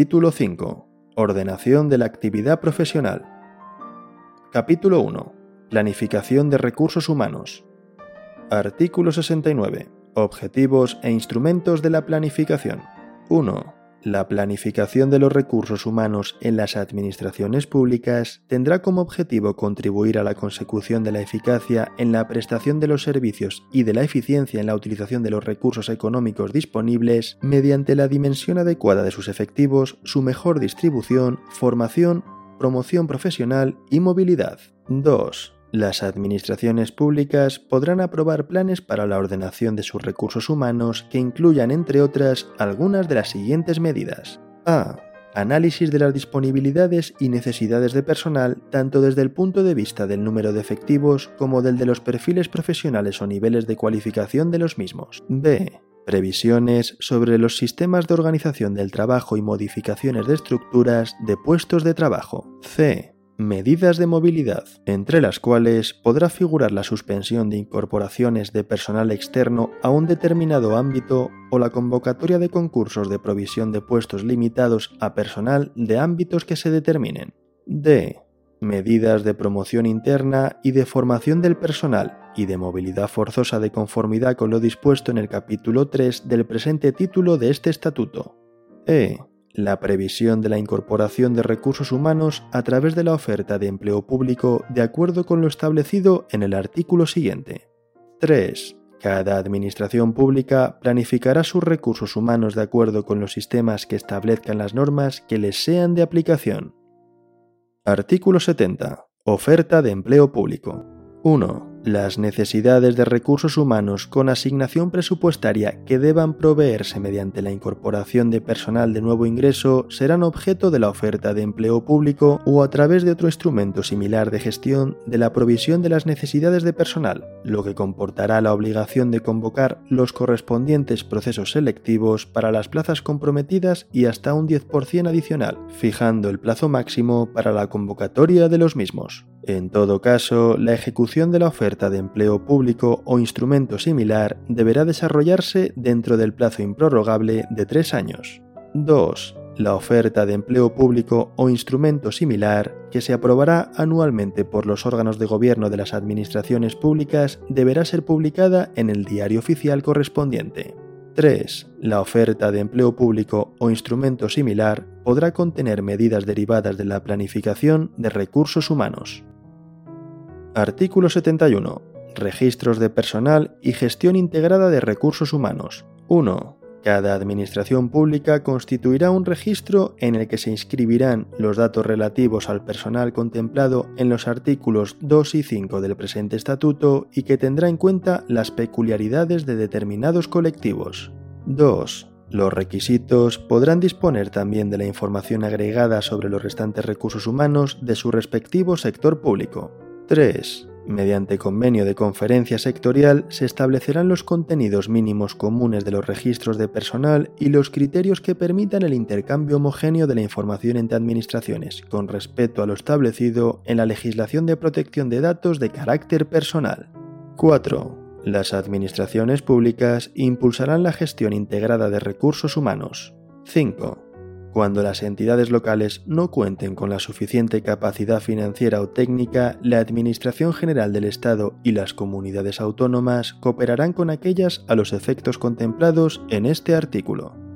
Título 5. Ordenación de la actividad profesional. Capítulo 1. Planificación de recursos humanos. Artículo 69. Objetivos e instrumentos de la planificación. 1. La planificación de los recursos humanos en las administraciones públicas tendrá como objetivo contribuir a la consecución de la eficacia en la prestación de los servicios y de la eficiencia en la utilización de los recursos económicos disponibles mediante la dimensión adecuada de sus efectivos, su mejor distribución, formación, promoción profesional y movilidad. 2 las administraciones públicas podrán aprobar planes para la ordenación de sus recursos humanos que incluyan, entre otras, algunas de las siguientes medidas. A. Análisis de las disponibilidades y necesidades de personal tanto desde el punto de vista del número de efectivos como del de los perfiles profesionales o niveles de cualificación de los mismos. B. Previsiones sobre los sistemas de organización del trabajo y modificaciones de estructuras de puestos de trabajo. C medidas de movilidad, entre las cuales podrá figurar la suspensión de incorporaciones de personal externo a un determinado ámbito o la convocatoria de concursos de provisión de puestos limitados a personal de ámbitos que se determinen. D. Medidas de promoción interna y de formación del personal y de movilidad forzosa de conformidad con lo dispuesto en el capítulo 3 del presente título de este estatuto. E la previsión de la incorporación de recursos humanos a través de la oferta de empleo público de acuerdo con lo establecido en el artículo siguiente. 3. Cada administración pública planificará sus recursos humanos de acuerdo con los sistemas que establezcan las normas que les sean de aplicación. Artículo 70. Oferta de empleo público. 1. Las necesidades de recursos humanos con asignación presupuestaria que deban proveerse mediante la incorporación de personal de nuevo ingreso serán objeto de la oferta de empleo público o a través de otro instrumento similar de gestión de la provisión de las necesidades de personal, lo que comportará la obligación de convocar los correspondientes procesos selectivos para las plazas comprometidas y hasta un 10% adicional, fijando el plazo máximo para la convocatoria de los mismos. En todo caso, la ejecución de la oferta de empleo público o instrumento similar deberá desarrollarse dentro del plazo improrrogable de tres años. 2. La oferta de empleo público o instrumento similar, que se aprobará anualmente por los órganos de gobierno de las administraciones públicas, deberá ser publicada en el diario oficial correspondiente. 3. La oferta de empleo público o instrumento similar podrá contener medidas derivadas de la planificación de recursos humanos. Artículo 71. Registros de personal y gestión integrada de recursos humanos. 1. Cada administración pública constituirá un registro en el que se inscribirán los datos relativos al personal contemplado en los artículos 2 y 5 del presente estatuto y que tendrá en cuenta las peculiaridades de determinados colectivos. 2. Los requisitos podrán disponer también de la información agregada sobre los restantes recursos humanos de su respectivo sector público. 3. Mediante convenio de conferencia sectorial se establecerán los contenidos mínimos comunes de los registros de personal y los criterios que permitan el intercambio homogéneo de la información entre administraciones, con respecto a lo establecido en la legislación de protección de datos de carácter personal. 4. Las administraciones públicas impulsarán la gestión integrada de recursos humanos. 5. Cuando las entidades locales no cuenten con la suficiente capacidad financiera o técnica, la Administración General del Estado y las comunidades autónomas cooperarán con aquellas a los efectos contemplados en este artículo.